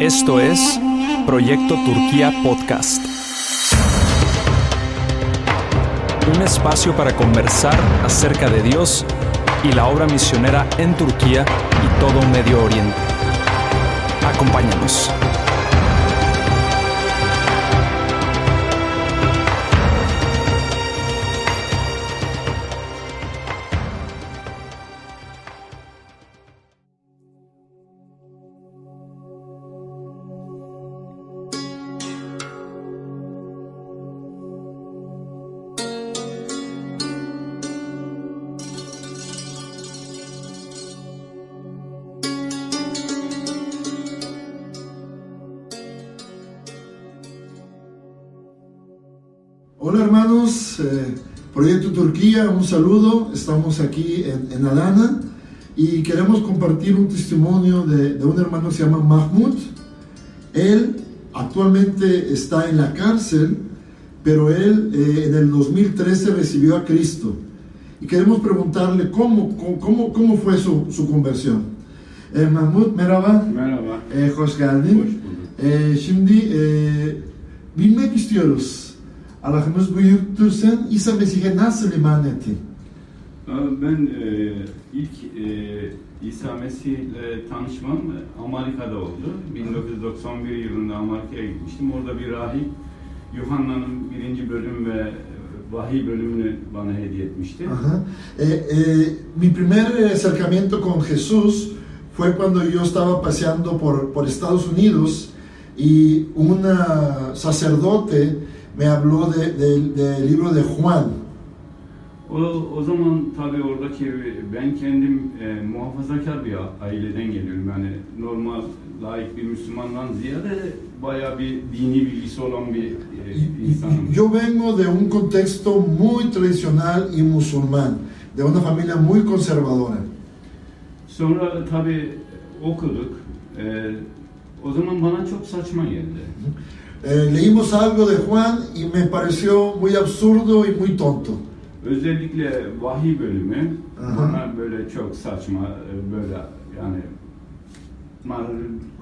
Esto es Proyecto Turquía Podcast. Un espacio para conversar acerca de Dios y la obra misionera en Turquía y todo Medio Oriente. Acompáñanos. Eh, Proyecto Turquía, un saludo. Estamos aquí en, en Adana y queremos compartir un testimonio de, de un hermano que se llama Mahmoud. Él actualmente está en la cárcel, pero él eh, en el 2013 recibiw a Cristo. Y queremos preguntarle cómo, cómo, cómo fue su, su conversión. Eh, Mahmoud, merhaba. Merhaba. Eh, hoş geldin. Hoş bulduk. Ee, şimdi bilmek istiyoruz. Allah'ımız. Sen İsa Mesih'e nasıl iman ettin? Ben e, ilk e, İsa Mesih ile tanışmam e, Amerika'da oldu. 1991 yılında Amerika'ya gitmiştim. Orada bir rahip Yuhanna'nın birinci bölüm ve e, vahiy bölümünü bana hediye etmişti. Ajá. Eh, eh, mi primer acercamiento con Jesús fue cuando yo estaba paseando por, por Estados Unidos y un sacerdote me habló de- del- del libro de Juan. O, o zaman tabii oradaki ben kendim e, muhafazakar bir aileden geliyorum. Yani normal layık bir Müslümandan ziyade bayağı bir dini bilgisi olan bir e, insanım. Yo vengo de un contexto muy tradicional y musulmán, de una familia muy conservadora. Sonra tabii okuduk. Ee, o zaman bana çok saçma geldi. Eh, leímos algo de Juan y me pareció muy absurdo y muy tonto. Özellikle vahiy bölümü bana böyle çok saçma, e, böyle yani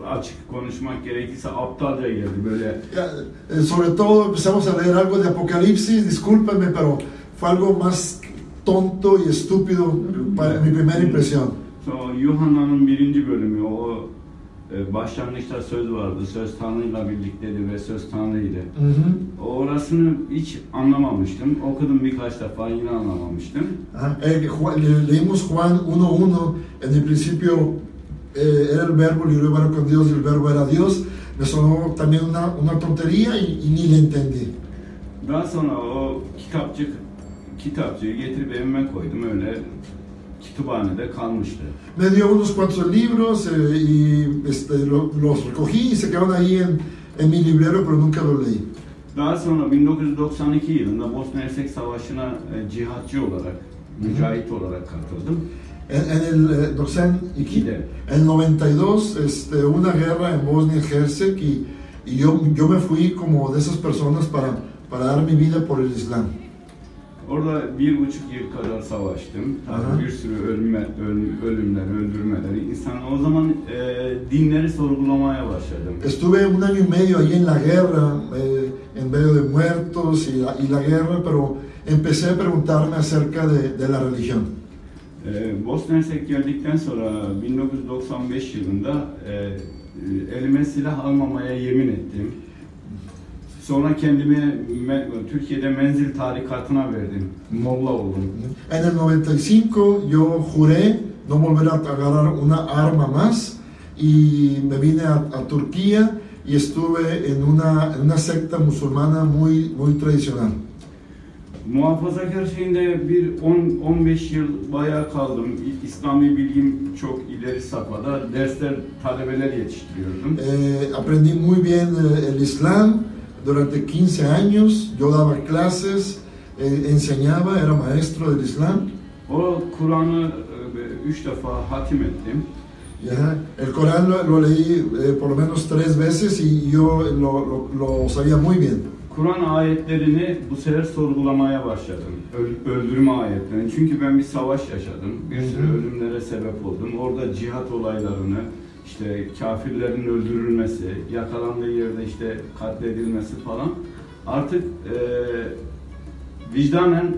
açık konuşmak gerekirse aptalca geldi. Böyle Ya, eh, sobre todo empezamos a leer algo de Apocalipsis, discúlpenme, pero fue algo más tonto y estúpido para mi primera impresión. sonra Yuhanna'nın birinci bölümü o e, başlangıçta söz vardı. Söz Tanrı'yla birlikteydi ve söz Tanrı'ydı. Ujú. Orasını hiç anlamamıştım. Okudum birkaç defa yine anlamamıştım. Ajá. Eh, Juan- le- leímos Juan 1.1, en el principio eh, era el verbo, el verbo con Dios y el verbo era Dios. Me sonó también una, una tontería y, y ni le entendí. Daha sonra o kitapçık kitapçığı getirip evime koydum öyle kütüphanede kalmıştı. Me dio unos cuantos libros eh, y este, lo- los recogí y se quedaron ahí en, en mi librero, pero nunca los leí. Daha sonra 1992 yılında Bosna Hersek Savaşı'na e, cihatçı olarak, mücahit olarak katıldım. En, en el eh, 92, en 92, este, una guerra en Bosnia y Herzegovina y, y yo, yo me fui como de esas personas para, para dar mi vida por el Islam. Orada bir buçuk yıl kadar savaştım. Aha. Bir sürü ölme, öl- ölümler, öldürmeler. İnsan o zaman e, dinleri sorgulamaya başladım. Estuve un año y medio ahí en la guerra, eh, en medio de muertos y la, y la guerra, pero empecé a preguntarme acerca de, de la religión. Ee, Bosna Hersek geldikten sonra 1995 yılında e, e, elime silah almamaya yemin ettim. Sonra kendimi me- Türkiye'de menzil tarikatına verdim. Molla oldum. En el 95 yo juré no volver a agarrar una arma más y me vine a, a Turquía y estuve en una, en una secta musulmana muy, muy tradicional. Muhafazakar şeyinde bir 10-15 yıl bayağı kaldım. İslami bilgim çok ileri safhada. Dersler talebeler yetiştiriyordum. Eh, aprendí muy bien eh, el Islam durante 15 años, yo daba clases, eh, enseñaba, era maestro del Islam. O Kur'an'ı e, üç defa hatim ettim. Ya, El Corán lo, lo leí eh, por lo menos tres veces y yo lo, lo- lo sabía muy bien. Kur'an ayetlerini bu sefer sorgulamaya başladım. Öl- öldürme ayetlerini. Çünkü ben bir savaş yaşadım. Bir sürü ölümlere sebep oldum. Orada cihat olaylarını, işte kafirlerin öldürülmesi, yakalandığı yerde işte katledilmesi falan artık e, vicdanen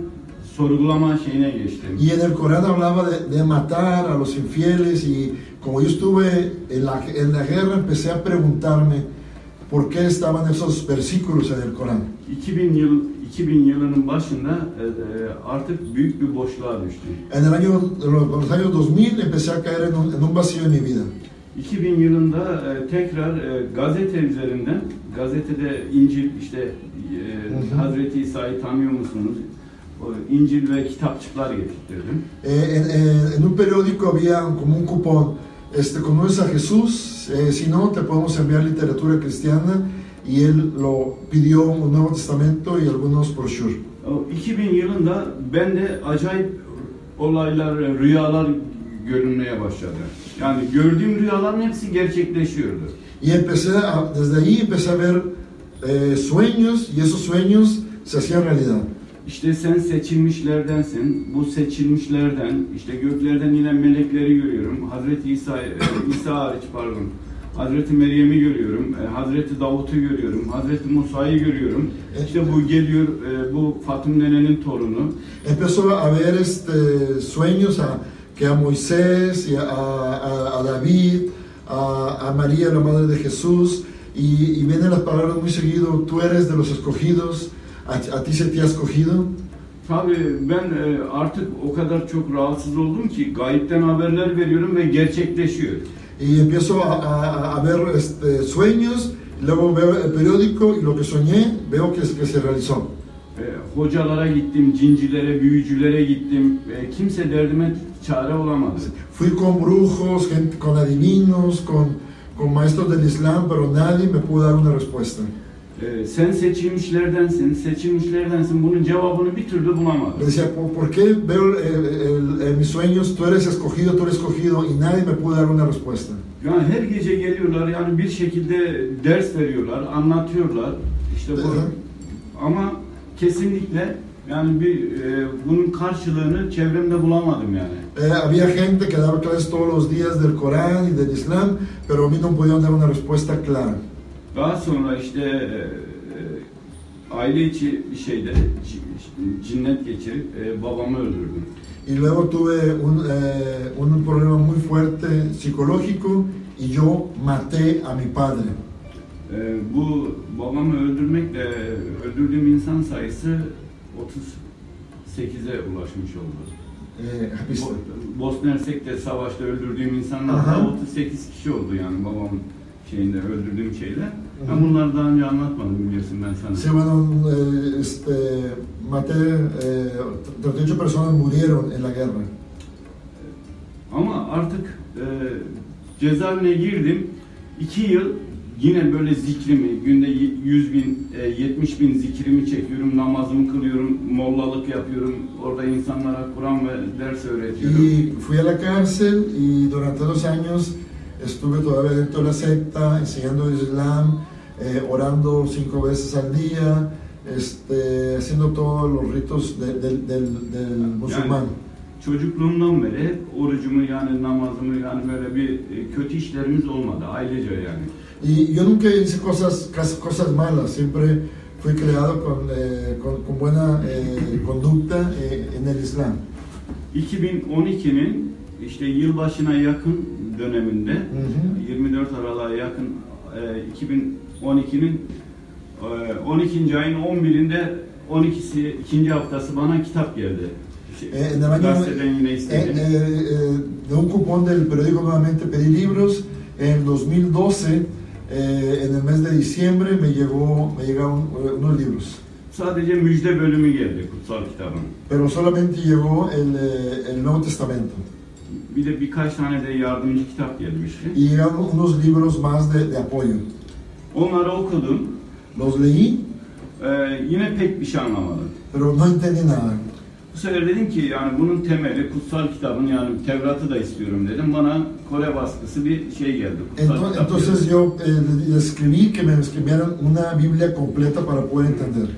sorgulama şeyine geçtim. Y en el Corán hablaba de, de matar a los infieles y como yo estuve en la, en la guerra empecé a preguntarme por qué estaban esos versículos en el Corán. 2000 yıl 2000 yılının başında e, e, artık büyük bir boşluğa düştüm. En el año, los años 2000 empecé a caer en un, en un vacío en mi vida. 2000 yılında e, tekrar e, gazete üzerinden gazetede İncil işte e. Hazreti İsa'yı tanıyor musunuz? O İncil ve kitapçıklar getirdim. Eh, en, en- en un periódico había como un cupón, este, ¿conoces a Jesús? Eh, si no, te podemos enviar literatura cristiana. Y él lo pidió un Nuevo Testamento y algunos brochures. O 2000 yılında bende acayip olaylar, e, rüyalar görünmeye başladı. Yani gördüğüm rüyaların hepsi gerçekleşiyordu. Y empecé a- desde ahí empecé a ver eh, sueños y esos sueños se hacían realidad. İşte sen seçilmişlerdensin. Bu seçilmişlerden işte göklerden inen melekleri görüyorum. Hazreti İsa e, İsa hariç pardon. Hazreti Meryem'i görüyorum. e, Hazreti Davut'u görüyorum. Hazreti Musa'yı görüyorum. İşte bu geliyor e, bu Fatum nenenin torunu. Empezó a ver este, sueños a, que a Moisés, y a, a- a David, a, a María, la madre de Jesús, y, y vienen las palabras muy seguido, tú eres de los escogidos, a, ti se te ha escogido. Tabii ben e, artık o kadar çok rahatsız oldum ki gayipten haberler veriyorum ve gerçekleşiyor. Y empiezo a, ver este, sueños, luego veo el periódico y lo que soñé veo que, que se realizó. E, hocalara gittim, cincilere, büyücülere gittim. E, kimse derdime çare olamadı. Fui con brujos, gente, con adivinos, con, con maestros del Islam, pero nadie me pudo dar una respuesta. Ee, sen seçilmişlerdensin, seçilmişlerdensin. Bunun cevabını bir türlü bulamadım. decía, ¿por, por qué veo el- el- en mis sueños, tú eres escogido, tú eres escogido, y nadie me pudo dar una respuesta? Yani her gece geliyorlar yani bir şekilde ders veriyorlar, anlatıyorlar. İşte bu. Ama kesinlikle yani bir e, bunun karşılığını çevremde bulamadım yani. Eh, había gente que daba clases todos los días del Corán y del Islam, pero a mí no podían dar una respuesta clara. Daha sonra işte e, e, aile içi bir şeyde c- cinnet geçirip e, babamı öldürdüm. Y luego tuve un, eh, un problema muy fuerte psicológico y yo maté a mi padre. Ee, bu babamı öldürmekle öldürdüğüm insan sayısı 38'e ulaşmış oldu. Eh, ¿viste? Bo- Bosna Hersek'te savaşta öldürdüğüm insanlar Aha. da 38 kişi oldu yani babamın şeyinde öldürdüğüm şeyler. Ben bunları daha önce anlatmadım biliyorsun ben sana. Sí, bueno, eh, este, maté, eh, 38 personas murieron en la guerra. Ama artık e, cezaevine girdim. 2 yıl yine böyle zikrimi, günde 100 bin, e, 70 bin zikrimi çekiyorum, namazımı kılıyorum, mollalık yapıyorum. Orada insanlara Kur'an ve ders öğretiyorum. Y fui a la cárcel y durante dos años estuve todavía dentro de la secta, enseñando el Islam, eh, orando cinco veces al día, este, haciendo todos los ritos de- del, del, del musulmán. Çocukluğumdan beri hep orucumu yani namazımı yani böyle bir e, kötü işlerimiz olmadı ailece yani. Y yo nunca hice cosas, cosas malas, siempre fui creado con, eh, con, con buena eh, conducta eh, en el Islam. 2012'nin işte yılbaşına yakın döneminde Hı hı. 24 Aralık'a yakın e, 2012'nin e, 12. ayın 11'inde 12'si ikinci haftası bana kitap geldi. Şey, en el año, gazeteden yine istedim. eh, eh, de un cupón del periódico nuevamente pedí libros. En 2012, eh, en el mes de diciembre, me llegó, me llegaron eh, unos libros. Sadece müjde bölümü geldi kutsal kitabın. Pero solamente llegó el, eh, el Nuevo Testamento. Bir de birkaç tane de yardımcı kitap gelmişti. Y llegaron unos libros más de, de apoyo. Onları okudum. Los leí, Ee, yine pek bir şey anlamadım. pero no entendí nada. Bu sefer dedim ki yani bunun temeli kutsal kitabın yani Tevrat'ı da istiyorum dedim. Bana Kore baskısı bir şey geldi. Kutsal Entonces geldi. yo eh, escribí que me escribieran una Biblia completa para poder entender.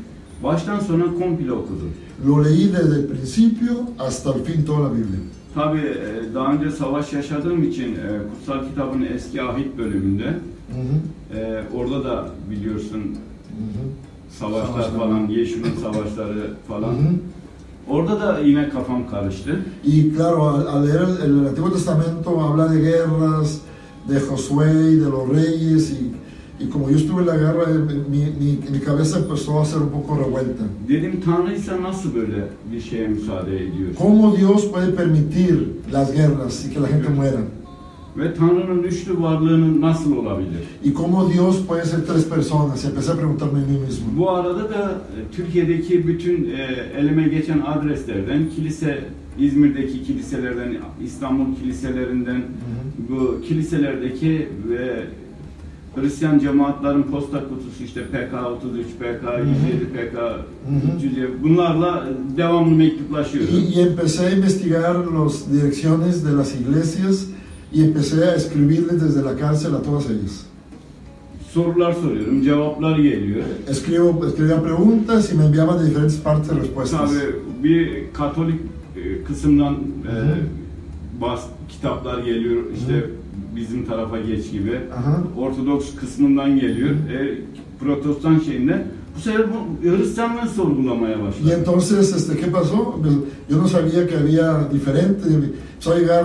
Baştan sona komple okudum. Lo leí desde el principio hasta el fin toda la Biblia. Tabii e, daha önce savaş yaşadığım için e, Kutsal Kitabın eski ahit bölümünde Ujú, e, orada da biliyorsun ujú, savaşlar Savaşlar. falan, Yeşil'in savaşları falan. ujú. Orada da yine kafam karıştı. Y claro, al, al leer el, el Antiguo Testamento habla de guerras, de Josué y de los reyes, y, y como yo estuve en la guerra, mi, mi, mi cabeza empezó a ser un poco revuelta. Dedim Tanrı ise nasıl böyle bir şeye müsaade ediyor? ¿Cómo Dios puede permitir las guerras y que la gente muera? Ve Tanrı'nın üçlü varlığının nasıl olabilir? ¿Y cómo Dios puede ser tres personas? Empecé a preguntarme a mí mismo. Bu arada da e, Türkiye'deki bütün e, elime geçen adreslerden, kilise, İzmir'deki kiliselerden, İstanbul kiliselerinden, bu kiliselerdeki ve Hristiyan cemaatlerin posta kutusu işte PK 33, PK 107, PK 307 bunlarla devamlı mektuplaşıyoruz. Y, y empecé a investigar las direcciones de las iglesias y empecé a escribirles desde la cárcel a todas ellas. Sorular soruyorum, cevaplar geliyor. Escribo, escribía preguntas y me enviaban de diferentes partes respuestas. Tabii bir Katolik e, kısımdan e, bas kitaplar geliyor işte bizim tarafa geç gibi. Ajá. Ortodoks kısmından geliyor. E, Protestan şeyinden. Bu sefer bu Hristiyanlığı sorgulamaya Y başladı. entonces, este, ¿qué pasó? Pues, yo no sabía que había diferente. Empezó a llegar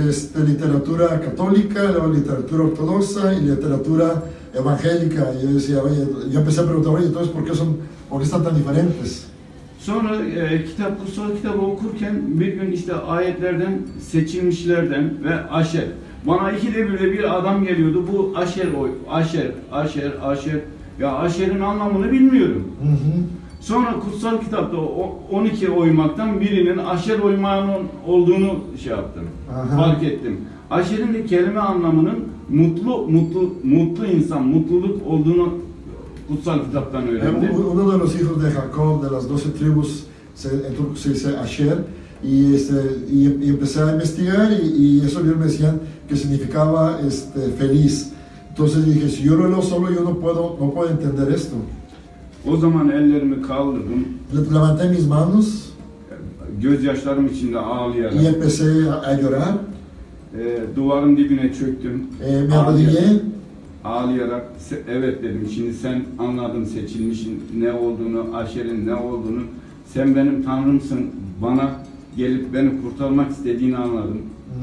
este, literatura católica, luego literatura ortodoxa y literatura evangélica. Y yo decía, oye, yo empecé a preguntar, oye, entonces, ¿por qué, son, por qué están tan diferentes? Sonra e, kitap kutsal kitabı okurken bir gün işte ayetlerden seçilmişlerden ve aşer. Bana ikide bir de bir adam geliyordu. Bu aşer oy, aşer, aşer, aşer. Ya aşerin anlamını bilmiyorum. Ujú. Sonra kutsal kitapta o 12 oymaktan birinin aşer oymağının olduğunu şey yaptım. Aha. Fark ettim. Aşerin de kelime anlamının mutlu mutlu mutlu insan, mutluluk olduğunu kutsal kitaptan öğrendim. Uno de los hijos de Jacob, de las doce tribus, se, en turco se dice Asher, y, este, y, y empecé a investigar y, y esos libros me decían que significaba este, feliz. Entonces dije, si yo lo leo solo, yo no puedo, no puedo entender esto. O zaman ellerimi kaldırdım. Le- Levanté mis manos Gözyaşlarım içinde ağlayarak y empecé a, llorar, e, duvarın dibine çöktüm. Eh, me arrodillé Ağlayarak "Se- evet dedim. Şimdi sen anladın seçilmişin ne olduğunu, aşerin ne olduğunu. Sen benim tanrımsın. Bana gelip beni kurtarmak istediğini anladım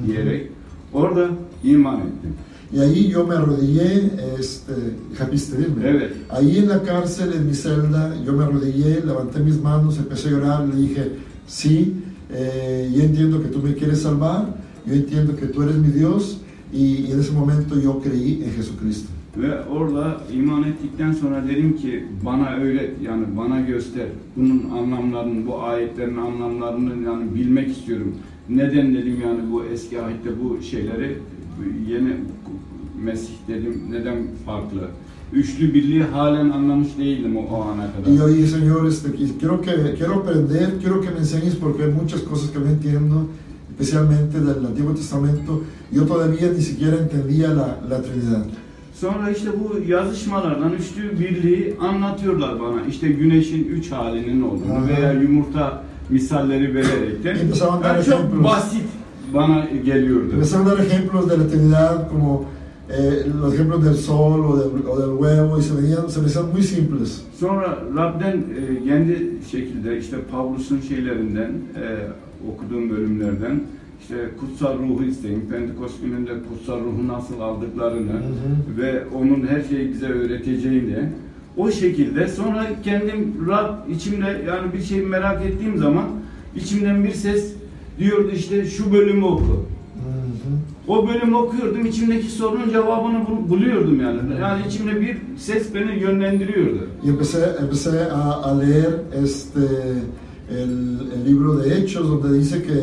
diyerek orada iman ettim. Y ahí yo me arrodillé, este, japiste, dime. Evet. Ahí en la cárcel, en mi celda, yo me arrodillé, levanté mis manos, empecé a llorar, le dije, sí, eh, yo entiendo que tú me quieres salvar, yo entiendo que tú eres mi Dios, y, y en ese momento yo creí en Jesucristo. Ve orada iman ettikten sonra dedim ki bana öğret yani bana göster. Bunun anlamlarını, bu ayetlerin anlamlarını yani bilmek istiyorum. Neden dedim yani bu eski ahitte bu şeyleri yeni Mesih dedim neden farklı? Üçlü birliği halen anlamış değildim o, o ana Y kadar. yo dije, Señor, este, qui- quiero, que, quiero aprender, quiero que me enseñes porque hay muchas cosas que no entiendo, especialmente del Antiguo Testamento. Yo todavía ni siquiera entendía la, la Trinidad. Sonra işte bu yazışmalardan üçlü birliği anlatıyorlar bana. İşte güneşin üç halinin olduğunu Aha. veya yumurta misalleri a dar Yani çok basit bana geliyordu. Empezaron a dar ejemplos de la Trinidad como eh, los ejemplos del sol o del, o del huevo y se, venían, se me hacían muy simples. Sonra Rab'den e, kendi şekilde işte Pavlus'un şeylerinden e, okuduğum bölümlerden işte kutsal ruhu isteyin. Pentekost gününde kutsal ruhu nasıl aldıklarını Hı hı. ve onun her şeyi bize öğreteceğini o şekilde sonra kendim Rab içimde yani bir şey merak ettiğim zaman içimden bir ses diyordu işte şu bölümü oku. O bölümü okuyordum, içimdeki sorunun cevabını bul- buluyordum yani. Yani içimde bir ses beni yönlendiriyordu. Y empecé, empecé a, a leer este, el, el libro de Hechos, donde dice que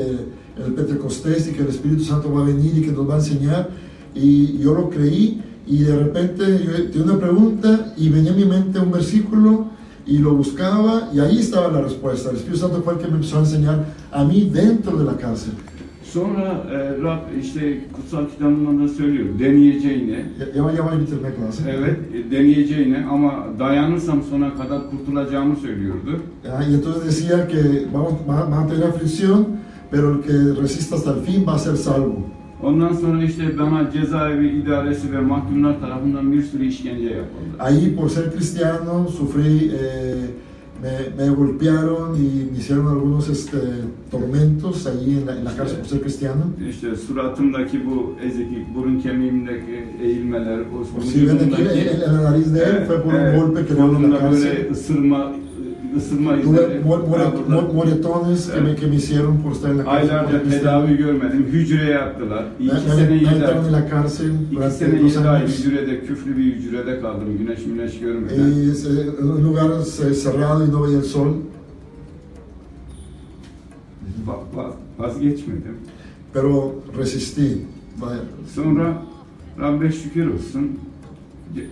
el Pentecostés y que el Espíritu Santo va a venir y que nos va a enseñar. Y yo lo creí y de repente yo tenía una pregunta y venía a mi mente un versículo y lo buscaba y ahí estaba la respuesta. El Espíritu Santo fue el que me empezó a enseñar a mí dentro de la cárcel. Sonra e, Rab işte kutsal kitabından da söylüyor deneyeceğini, Ya, ya, va- ya va a bitirme clase. evet e, deneyeceğini ama dayanırsam sona kadar kurtulacağımı söylüyordu. Ah, y entonces decía que vamos, va- a tener aflicción, pero el que resista hasta el fin va a ser salvo. Ondan sonra işte bana cezaevi idaresi ve mahkumlar tarafından bir sürü işkence yapıldı. Ahí por ser cristiano sufrí, eh, me, me golpearon y me hicieron algunos este, tormentos ahí en la, en la cárcel por ser cristiano. İşte suratımdaki bu eziklik, burun kemiğimdeki eğilmeler, o Si ven aquí en, la nariz de él fue por un golpe que le dio en la böyle cárcel. ısırma, ısırma Tuve izleri. mo- more- Ha, burada. mo- moretones que me, que me hicieron por estar en la cárcel. Aylarca tedavi görmedim. Hücreye attılar. İki me- sene yedi en ay. la cárcel İki sene yedi ay hücrede, küflü bir hücrede kaldım. Güneş güneş görmeden. En un lugar cerrado y no veía el sol. Va- va- vazgeçmedim. Pero resistí. Sonra Rabbe şükür olsun.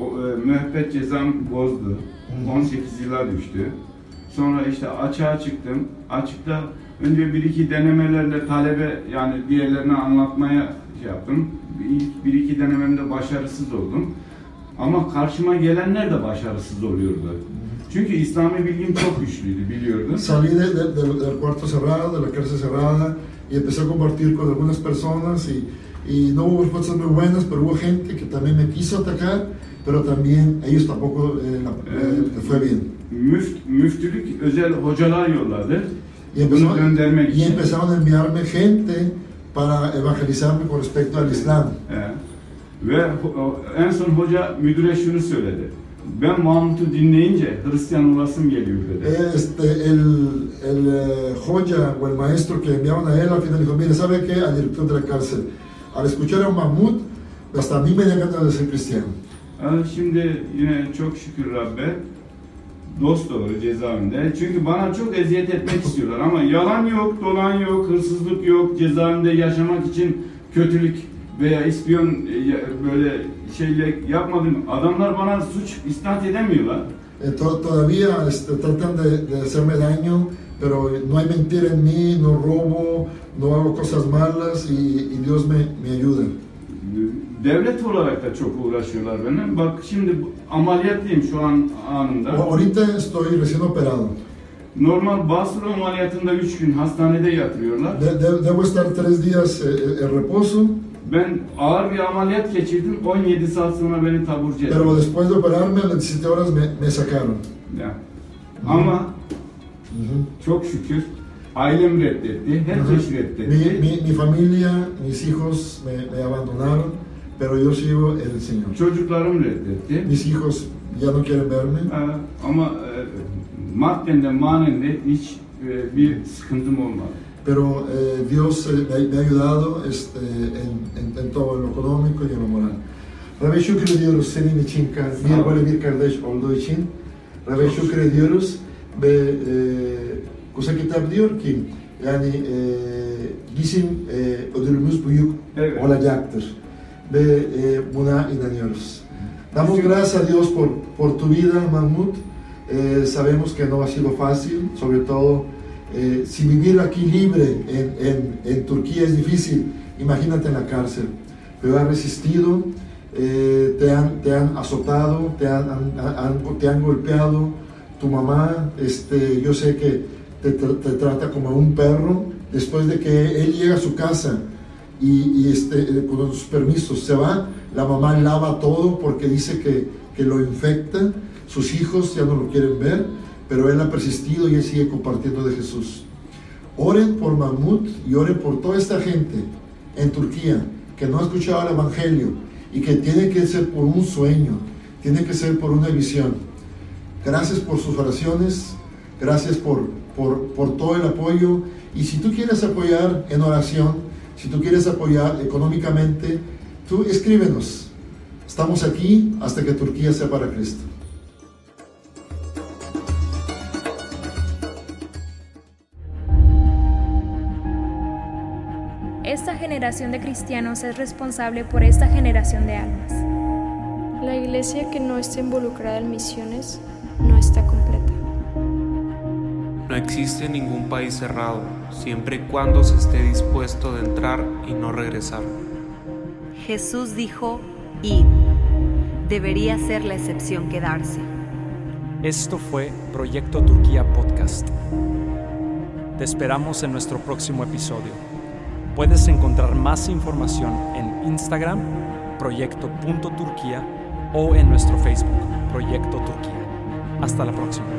O, e, müebbet cezam bozdu. Hı. 18 yıla düştü. Sonra işte açığa çıktım. Açıkta önce bir iki denemelerle talebe yani diğerlerine anlatmaya şey yaptım. İlk bir iki denememde başarısız oldum. Ama karşıma gelenler de başarısız oluyordu. Çünkü İslami bilgim çok güçlüydü biliyordum. Salí de- de- de- del cuarto cerrado, de la cárcel cerrada, y empecé a compartir con algunas personas y, y no hubo respuestas muy buenas, pero hubo gente que también me quiso atacar, pero también ellos tampoco eh, la- eh, les fue bien. Müft, müftülük özel hocalar yolladı. Y, empezó- Bunu göndermek y için. empezaron a enviarme gente para evangelizarme con respecto al Islam. Ee, ve en son hoca müdüre şunu söyledi. Ben Mahmut'u dinleyince Hristiyan olasım geliyor dedi. Este, el, el eh, joya o el maestro que enviaron a él al final dijo, mire, ¿sabe qué? Al director de la cárcel, al escuchar a Mahmoud, hasta a mí me ganas de ser cristiano. Şimdi yine çok şükür Rabbe dost doğru cezaevinde. Çünkü bana çok eziyet etmek istiyorlar ama yalan yok, dolan yok, hırsızlık yok. Cezaevinde yaşamak için kötülük veya ispiyon e, böyle şeyler yapmadım. Adamlar bana suç isnat edemiyorlar. Eh, to- todavía este, tratan de, de hacerme daño, pero no hay mentira en mí, no robo, no hago cosas malas y, y Dios me, me ayuda. Devlet olarak da çok uğraşıyorlar benimle. Bak şimdi ameliyatlıyım şu an anında. O- Ahorita estoy recién operado. Normal basur ameliyatında 3 gün hastanede yatırıyorlar. De- de- debo estar tres días en reposo, Ben ağır bir ameliyat geçirdim. 17 saat sonra beni taburcu pero ettiler. después de operarme, a las 17 horas me, me sacaron. Ya. Ama Ujú. çok şükür ailem reddetti. Mi, reddetti. mi- mi familia, mis hijos me, me abandonaron, pero yo sigo el Señor. Çocuklarım reddetti. Mis hijos ya no quieren verme, Ama e, madden de manen de hiç e, bir sıkıntım olmadı. pero eh, Dios eh, me, me ha ayudado este, en, en- en todo, en lo económico y en lo moral. Rabbi şükür ediyoruz senin için, kar- bir böyle bir kardeş olduğu için. Rabbi şükür ediyoruz ve e, kitap diyor ki yani e, bizim e, ödülümüz büyük Evet. olacaktır ve e, buna inanıyoruz. Damos gracias a Dios por, por tu vida, Mahmoud. Eh, sabemos que no ha sido fácil, sobre todo eh, si vivir aquí libre en, en- en Turquía es difícil, imagínate en la cárcel. Pero has resistido, eh, te, han, te han azotado, te han, han- han- te han golpeado. Tu mamá, este, yo sé que te, tra- te trata como a un perro. Después de que él llega a su casa y, este, eh, con sus permisos se va, la mamá lava todo porque dice que, que lo infecta. Sus hijos ya no lo quieren ver, pero él ha persistido y él sigue compartiendo de Jesús. Oren por Mahmoud y oren por toda esta gente en Turquía que no ha escuchado el Evangelio y que tiene que ser por un sueño, tiene que ser por una visión. Gracias por sus oraciones, gracias por, por, por todo el apoyo. Y si tú quieres apoyar en oración, si tú quieres apoyar económicamente, tú escríbenos. Estamos aquí hasta que Turquía sea para Cristo. Esta generación de cristianos es responsable por esta generación de almas. La iglesia que no está involucrada en misiones no está existe ningún país cerrado, siempre y cuando se esté dispuesto de entrar y no regresar. Jesús dijo, id. Debería ser la excepción quedarse. Esto fue Proyecto Turquía Podcast. Te esperamos en nuestro próximo episodio. Puedes encontrar más información en Instagram, proyecto.turquía o en nuestro Facebook, Proyecto Turquía. Hasta la próxima.